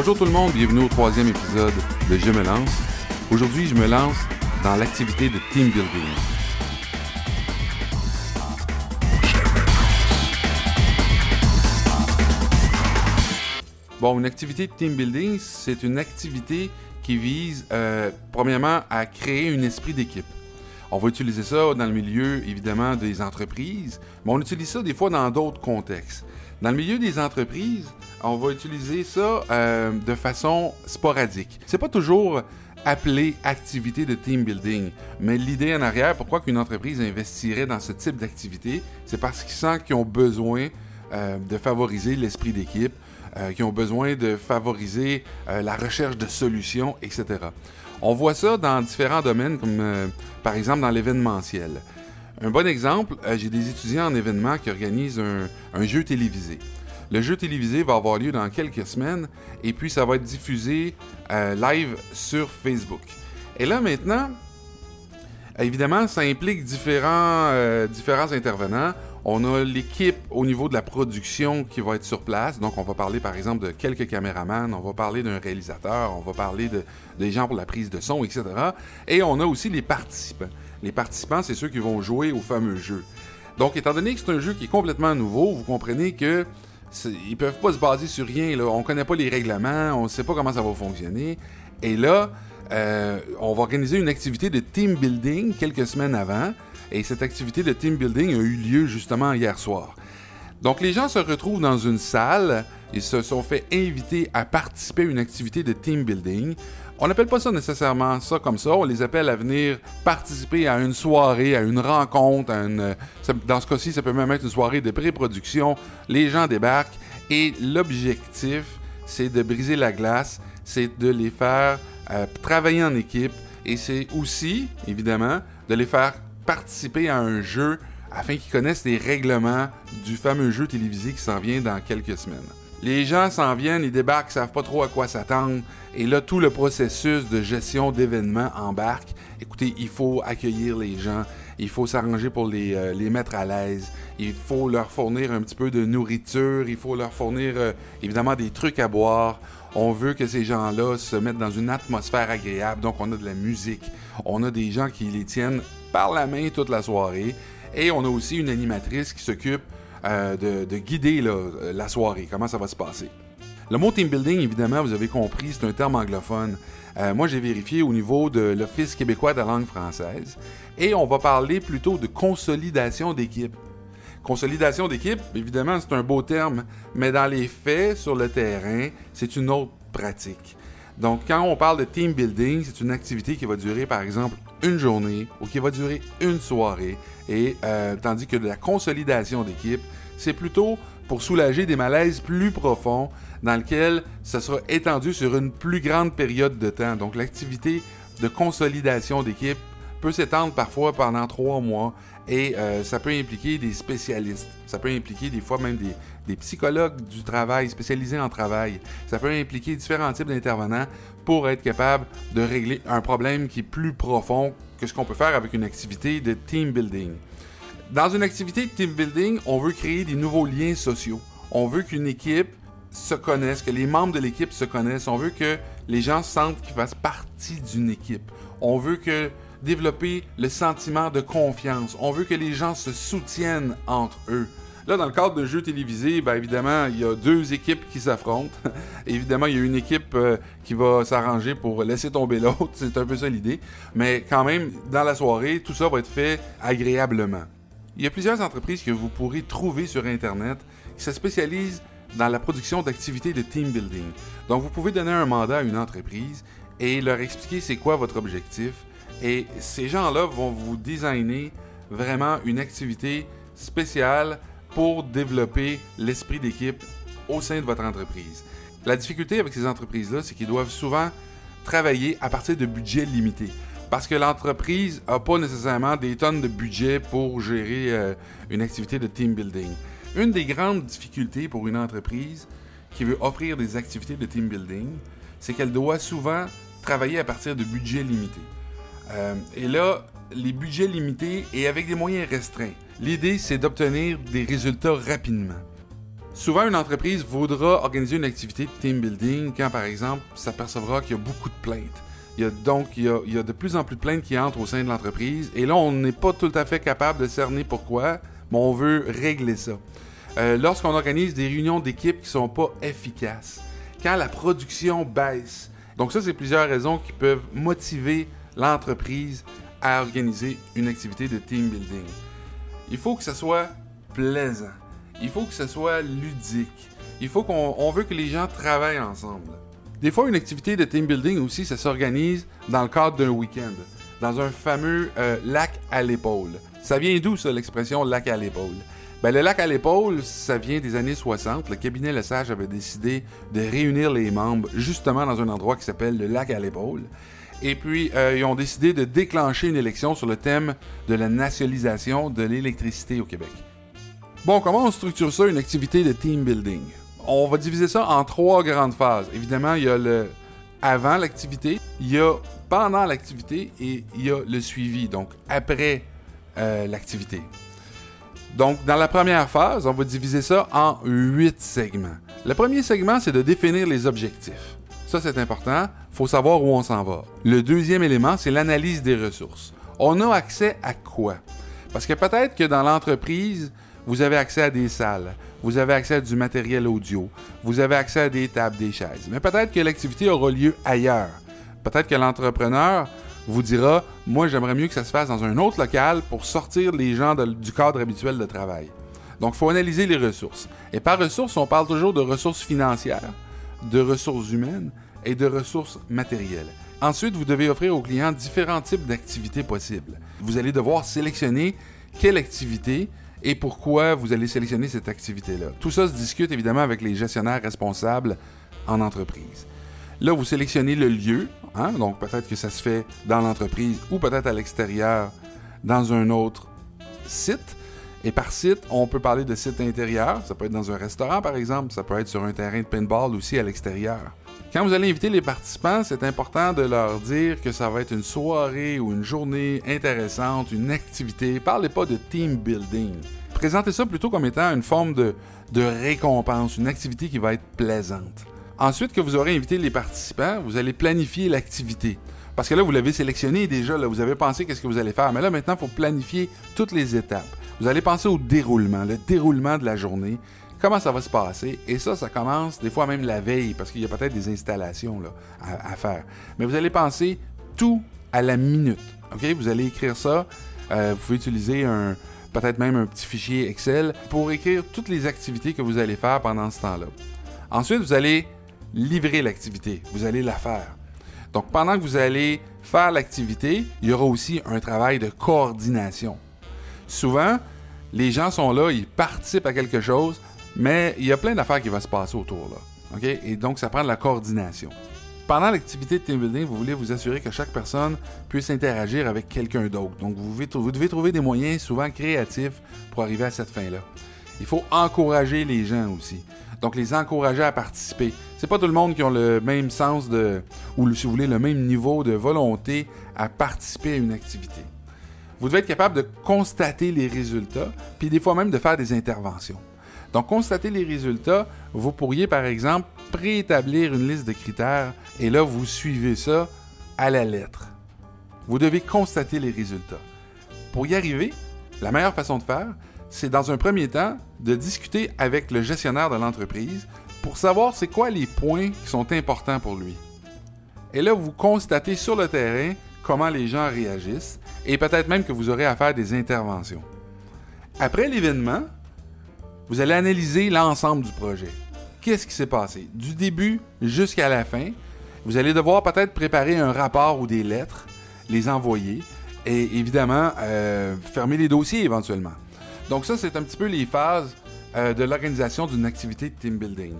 Bonjour tout le monde, bienvenue au troisième épisode de Je me lance. Aujourd'hui, je me lance dans l'activité de team building. Bon, une activité de team building, c'est une activité qui vise, euh, premièrement, à créer un esprit d'équipe. On va utiliser ça dans le milieu, évidemment, des entreprises, mais on utilise ça des fois dans d'autres contextes. Dans le milieu des entreprises, on va utiliser ça euh, de façon sporadique. C'est pas toujours appelé activité de team building, mais l'idée en arrière, pourquoi qu'une entreprise investirait dans ce type d'activité, c'est parce qu'ils sentent qu'ils ont besoin euh, de favoriser l'esprit d'équipe, euh, qui ont besoin de favoriser euh, la recherche de solutions, etc. On voit ça dans différents domaines, comme par exemple dans l'événementiel. Un bon exemple, j'ai des étudiants en événement qui organisent un, jeu télévisé. Le jeu télévisé va avoir lieu dans quelques semaines et puis ça va être diffusé live sur Facebook. Et là maintenant, évidemment, ça implique différents, différents intervenants. On a l'équipe au niveau de la production qui va être sur place. Donc, on va parler par exemple de quelques caméramans, on va parler d'un réalisateur, on va parler de, des gens pour la prise de son, etc. Et on a aussi les participants. Les participants, c'est ceux qui vont jouer au fameux jeu. Donc, étant donné que c'est un jeu qui est complètement nouveau, vous comprenez que ils peuvent pas se baser sur rien. Là. On connaît pas les règlements, on sait pas comment ça va fonctionner. Et là, euh, on va organiser une activité de team building quelques semaines avant. Et cette activité de team building a eu lieu justement hier soir. Donc les gens se retrouvent dans une salle et se sont fait inviter à participer à une activité de team building. On n'appelle pas ça nécessairement ça comme ça, on les appelle à venir participer à une soirée, à une rencontre, à une, dans ce cas-ci, ça peut même être une soirée de pré-production. Les gens débarquent et l'objectif, c'est de briser la glace, c'est de les faire euh, travailler en équipe et c'est aussi, évidemment, de les faire participer à un jeu afin qu'ils connaissent les règlements du fameux jeu télévisé qui s'en vient dans quelques semaines. Les gens s'en viennent, ils débarquent, savent pas trop à quoi s'attendre, et là tout le processus de gestion d'événements embarque. Écoutez, il faut accueillir les gens, il faut s'arranger pour les, euh, mettre à l'aise, il faut leur fournir un petit peu de nourriture, il faut leur fournir euh, évidemment des trucs à boire. On veut que ces gens-là se mettent dans une atmosphère agréable, donc on a de la musique, on a des gens qui les tiennent par la main toute la soirée. Et on a aussi une animatrice qui s'occupe euh, de, guider la soirée, comment ça va se passer? Le mot team building, évidemment, vous avez compris, c'est un terme anglophone. Euh, moi, j'ai vérifié au niveau de l'Office québécois de la langue française. Et on va parler plutôt de consolidation d'équipe. Consolidation d'équipe, évidemment, c'est un beau terme, mais dans les faits, sur le terrain, c'est une autre pratique. Donc, quand on parle de team building, c'est une activité qui va durer, par exemple, une journée ou qui va durer une soirée. Et euh, tandis que de la consolidation d'équipe, c'est plutôt pour soulager des malaises plus profonds dans lesquels ça sera étendu sur une plus grande période de temps. Donc, l'activité de consolidation d'équipe peut s'étendre parfois pendant trois mois et euh, ça peut impliquer des spécialistes. Ça peut impliquer des fois même des, des, psychologues du travail spécialisés en travail. Ça peut impliquer différents types d'intervenants pour être capable de régler un problème qui est plus profond que ce qu'on peut faire avec une activité de team building. Dans une activité de team building, on veut créer des nouveaux liens sociaux. On veut qu'une équipe se connaisse, que les membres de l'équipe se connaissent. On veut que les gens sentent qu'ils fassent partie d'une équipe. On veut que développer le sentiment de confiance. On veut que les gens se soutiennent entre eux. Là, dans le cadre de jeu télévisé, bien évidemment, il y a deux équipes qui s'affrontent. évidemment, il y a une équipe euh, qui va s'arranger pour laisser tomber l'autre. C'est un peu ça l'idée. Mais quand même, dans la soirée, tout ça va être fait agréablement. Il y a plusieurs entreprises que vous pourrez trouver sur Internet qui se spécialisent dans la production d'activités de team building. Donc, vous pouvez donner un mandat à une entreprise et leur expliquer c'est quoi votre objectif et ces gens-là vont vous designer vraiment une activité spéciale pour développer l'esprit d'équipe au sein de votre entreprise. La difficulté avec ces entreprises-là, c'est qu'ils doivent souvent travailler à partir de budgets limités. Parce que l'entreprise n'a pas nécessairement des tonnes de budget pour gérer euh, une activité de team building. Une des grandes difficultés pour une entreprise qui veut offrir des activités de team building, c'est qu'elle doit souvent travailler à partir de budgets limités. Euh, et là, les budgets limités et avec des moyens restreints. L'idée, c'est d'obtenir des résultats rapidement. Souvent, une entreprise voudra organiser une activité de team building quand, par exemple, s'apercevra qu'il y a beaucoup de plaintes. Donc il y a, de plus en plus de plaintes qui entrent au sein de l'entreprise. Et là, on n'est pas tout à fait capable de cerner pourquoi, mais on veut régler ça. Euh, Lorsqu'on organise des réunions d'équipe qui sont pas efficaces, quand la production baisse. Donc ça, c'est plusieurs raisons qui peuvent motiver l'entreprise à organiser une activité de team building. Il faut que ça soit plaisant. Il faut que ça soit ludique. Il faut qu'on on veut que les gens travaillent ensemble. Des fois, une activité de team building aussi, ça s'organise dans le cadre d'un week-end, dans un fameux euh, lac à l'épaule. Ça vient d'où, ça, l'expression lac à l'épaule? Ben, le lac à l'épaule, ça vient des années 60. Le cabinet Lesage avait décidé de réunir les membres justement dans un endroit qui s'appelle le lac à l'épaule. Et puis, euh, ils ont décidé de déclencher une élection sur le thème de la nationalisation de l'électricité au Québec. Bon, comment on structure ça, une activité de team building? On va diviser ça en trois grandes phases. Évidemment, il y a le avant l'activité, il y a pendant l'activité et il y a le suivi, donc après euh, l'activité. Donc, dans la première phase, on va diviser ça en huit segments. Le premier segment, c'est de définir les objectifs. Ça, c'est important. Il faut savoir où on s'en va. Le deuxième élément, c'est l'analyse des ressources. On a accès à quoi? Parce que peut-être que dans l'entreprise, vous avez accès à des salles, vous avez accès à du matériel audio, vous avez accès à des tables, des chaises. Mais peut-être que l'activité aura lieu ailleurs. Peut-être que l'entrepreneur vous dira Moi, j'aimerais mieux que ça se fasse dans un autre local pour sortir les gens du cadre habituel de travail. Donc, il faut analyser les ressources. Et par ressources, on parle toujours de ressources financières, de ressources humaines et de ressources matérielles. Ensuite, vous devez offrir aux clients différents types d'activités possibles. Vous allez devoir sélectionner quelle activité et pourquoi vous allez sélectionner cette activité-là. Tout ça se discute évidemment avec les gestionnaires responsables en entreprise. Là, vous sélectionnez le lieu, hein, donc peut-être que ça se fait dans l'entreprise ou peut-être à l'extérieur dans un autre site. Et par site, on peut parler de site intérieur, ça peut être dans un restaurant par exemple, ça peut être sur un terrain de paintball aussi à l'extérieur. Quand vous allez inviter les participants, c'est important de leur dire que ça va être une soirée ou une journée intéressante, une activité. Parlez pas de team building. Présentez ça plutôt comme étant une forme de, de récompense, une activité qui va être plaisante. Ensuite que vous aurez invité les participants, vous allez planifier l'activité. Parce que là, vous l'avez sélectionné déjà, là, vous avez pensé qu'est-ce que vous allez faire. Mais là, maintenant, il faut planifier toutes les étapes. Vous allez penser au déroulement, le déroulement de la journée, comment ça va se passer? Et ça, ça commence des fois même la veille, parce qu'il y a peut-être des installations à, faire. Mais vous allez penser tout à la minute. Vous allez écrire ça. Euh, vous pouvez utiliser un, peut-être même un petit fichier Excel pour écrire toutes les activités que vous allez faire pendant ce temps-là. Ensuite, vous allez livrer l'activité. Vous allez la faire. Donc, pendant que vous allez faire l'activité, il y aura aussi un travail de coordination. Souvent, les gens sont là, ils participent à quelque chose, mais il y a plein d'affaires qui vont se passer autour. Là. Et donc, ça prend de la coordination. Pendant l'activité de team building, vous voulez vous assurer que chaque personne puisse interagir avec quelqu'un d'autre. Donc, vous devez, vous devez trouver des moyens souvent créatifs pour arriver à cette fin-là. Il faut encourager les gens aussi. Donc, les encourager à participer. C'est pas tout le monde qui a le même sens de, ou si vous voulez, le même niveau de volonté à participer à une activité. Vous devez être capable de constater les résultats, puis des fois même de faire des interventions. Donc, constater les résultats, vous pourriez par exemple préétablir une liste de critères et là, vous suivez ça à la lettre. Vous devez constater les résultats. Pour y arriver, la meilleure façon de faire, c'est dans un premier temps de discuter avec le gestionnaire de l'entreprise pour savoir c'est quoi les points qui sont importants pour lui. Et là, vous constatez sur le terrain comment les gens réagissent et peut-être même que vous aurez à faire des interventions. Après l'événement, vous allez analyser l'ensemble du projet. Qu'est-ce qui s'est passé? Du début jusqu'à la fin? Vous allez devoir peut-être préparer un rapport ou des lettres, les envoyer et évidemment euh, fermer les dossiers éventuellement. Donc ça, c'est un petit peu les phases euh, de l'organisation d'une activité de team building.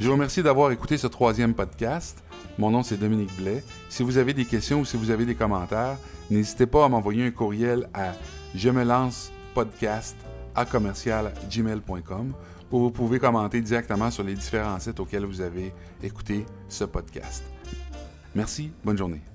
Je vous remercie d'avoir écouté ce troisième podcast. Mon nom, c'est Dominique Blais. Si vous avez des questions ou si vous avez des commentaires, n'hésitez pas à m'envoyer un courriel à je me lance podcast à commercial gmail.com où vous pouvez commenter directement sur les différents sites auxquels vous avez écouté ce podcast. Merci, bonne journée.